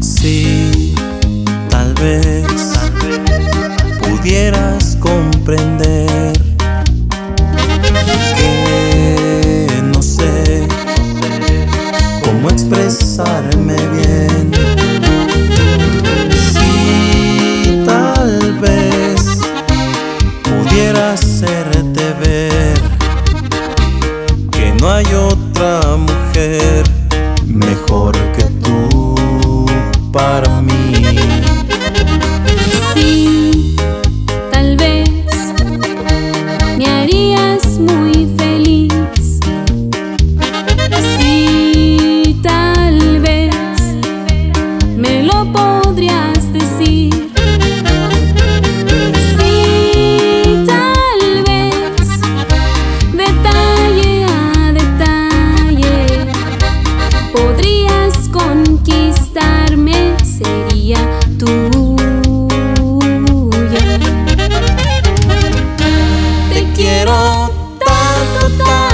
Sí, tal vez, pudieras comprender que no sé cómo expresarme bien. quisiera hacerte ver que no hay otra mujer. disfrutar.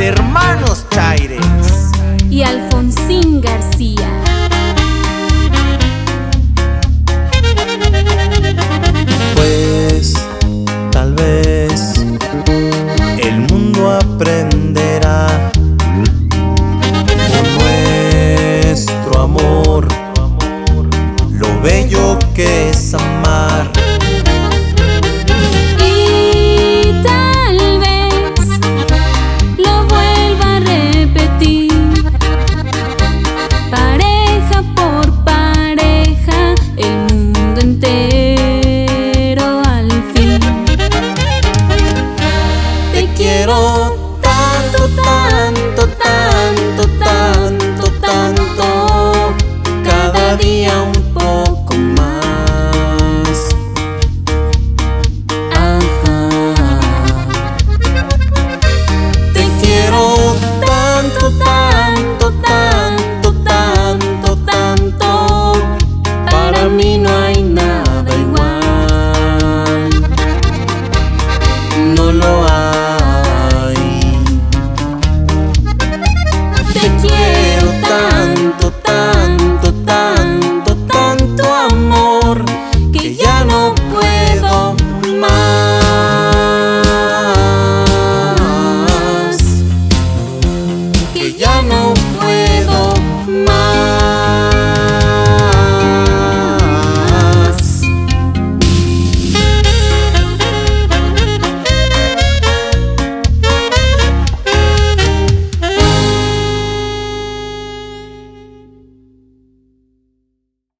hermanos Chaires y Alfonsín García. Pues tal vez el mundo aprenderá con nuestro amor lo bello que es amar. Oh.